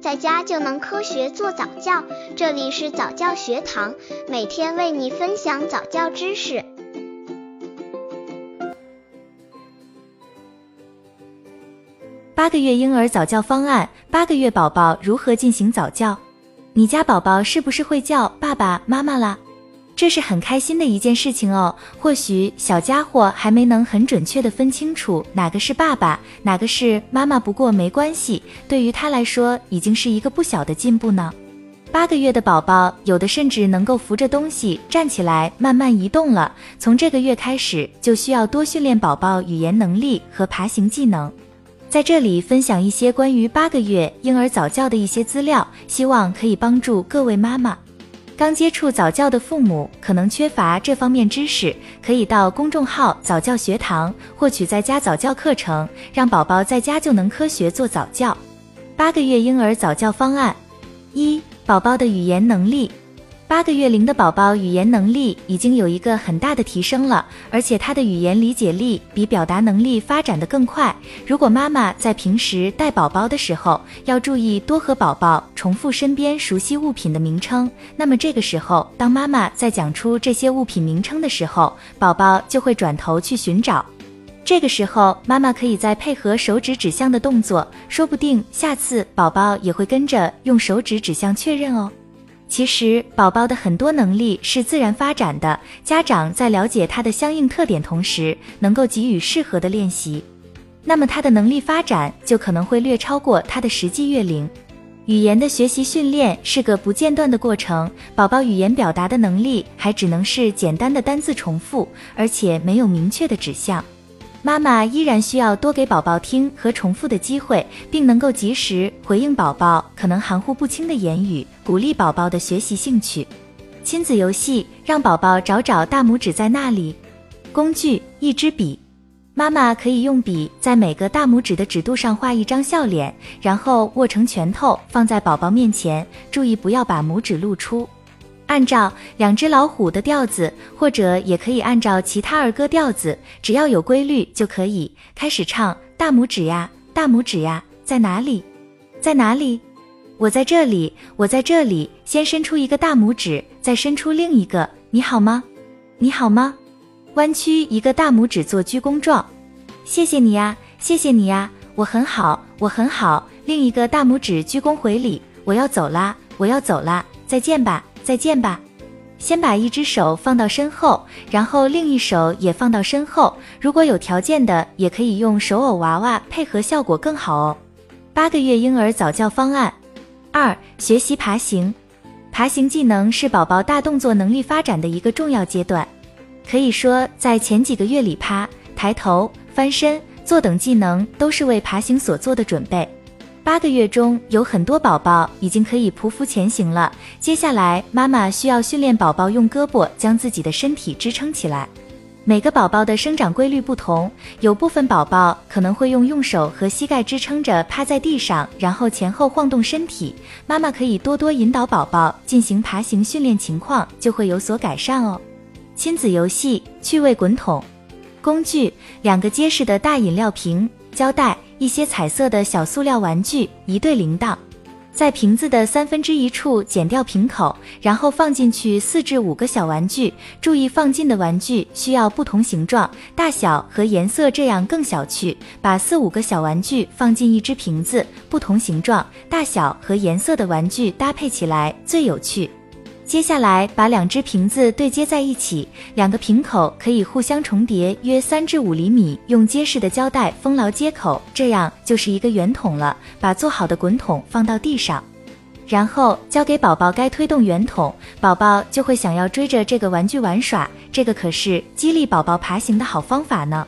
在家就能科学做早教。这里是早教学堂，每天为你分享早教知识。八个月婴儿早教方案：八个月宝宝如何进行早教？你家宝宝是不是会叫爸爸妈妈啦？这是很开心的一件事情哦。或许小家伙还没能很准确的分清楚哪个是爸爸，哪个是妈妈，不过没关系，对于他来说已经是一个不小的进步呢。八个月的宝宝，有的甚至能够扶着东西站起来，慢慢移动了。从这个月开始，就需要多训练宝宝语言能力和爬行技能。在这里分享一些关于八个月婴儿早教的一些资料，希望可以帮助各位妈妈。刚接触早教的父母可能缺乏这方面知识，可以到公众号早教学堂获取在家早教课程，让宝宝在家就能科学做早教。八个月婴儿早教方案一：宝宝的语言能力。八个月龄的宝宝语言能力已经有一个很大的提升了，而且他的语言理解力比表达能力发展的更快。如果妈妈在平时带宝宝的时候，要注意多和宝宝重复身边熟悉物品的名称，那么这个时候，当妈妈在讲出这些物品名称的时候，宝宝就会转头去寻找。这个时候，妈妈可以再配合手指指向的动作，说不定下次宝宝也会跟着用手指指向确认哦。其实，宝宝的很多能力是自然发展的，家长在了解他的相应特点同时，能够给予适合的练习，那么他的能力发展就可能会略超过他的实际月龄。语言的学习训练是个不间断的过程，宝宝语言表达的能力还只能是简单的单字重复，而且没有明确的指向。妈妈依然需要多给宝宝听和重复的机会，并能够及时回应宝宝可能含糊不清的言语，鼓励宝宝的学习兴趣。亲子游戏，让宝宝找找大拇指在那里。工具：一支笔。妈妈可以用笔在每个大拇指的指肚上画一张笑脸，然后握成拳头放在宝宝面前，注意不要把拇指露出。按照两只老虎的调子，或者也可以按照其他儿歌调子，只要有规律就可以开始唱。大拇指呀，大拇指呀，在哪里？在哪里？我在这里，我在这里。先伸出一个大拇指，再伸出另一个。你好吗？你好吗？弯曲一个大拇指做鞠躬状。谢谢你呀，谢谢你呀，我很好，我很好。另一个大拇指鞠躬回礼。我要走啦，我要走啦，再见吧。再见吧。先把一只手放到身后，然后另一手也放到身后。如果有条件的，也可以用手偶娃娃配合，效果更好哦。八个月婴儿早教方案二：学习爬行。爬行技能是宝宝大动作能力发展的一个重要阶段，可以说在前几个月里，趴、抬头、翻身、坐等技能都是为爬行所做的准备。八个月中有很多宝宝已经可以匍匐前行了，接下来妈妈需要训练宝宝用胳膊将自己的身体支撑起来。每个宝宝的生长规律不同，有部分宝宝可能会用用手和膝盖支撑着趴在地上，然后前后晃动身体。妈妈可以多多引导宝宝进行爬行训练，情况就会有所改善哦。亲子游戏趣味滚筒工具：两个结实的大饮料瓶、胶带。一些彩色的小塑料玩具，一对铃铛，在瓶子的三分之一处剪掉瓶口，然后放进去四至五个小玩具。注意放进的玩具需要不同形状、大小和颜色，这样更小趣。把四五个小玩具放进一只瓶子，不同形状、大小和颜色的玩具搭配起来最有趣。接下来把两只瓶子对接在一起，两个瓶口可以互相重叠约三至五厘米，用结实的胶带封牢接口，这样就是一个圆筒了。把做好的滚筒放到地上，然后交给宝宝该推动圆筒，宝宝就会想要追着这个玩具玩耍。这个可是激励宝宝爬行的好方法呢。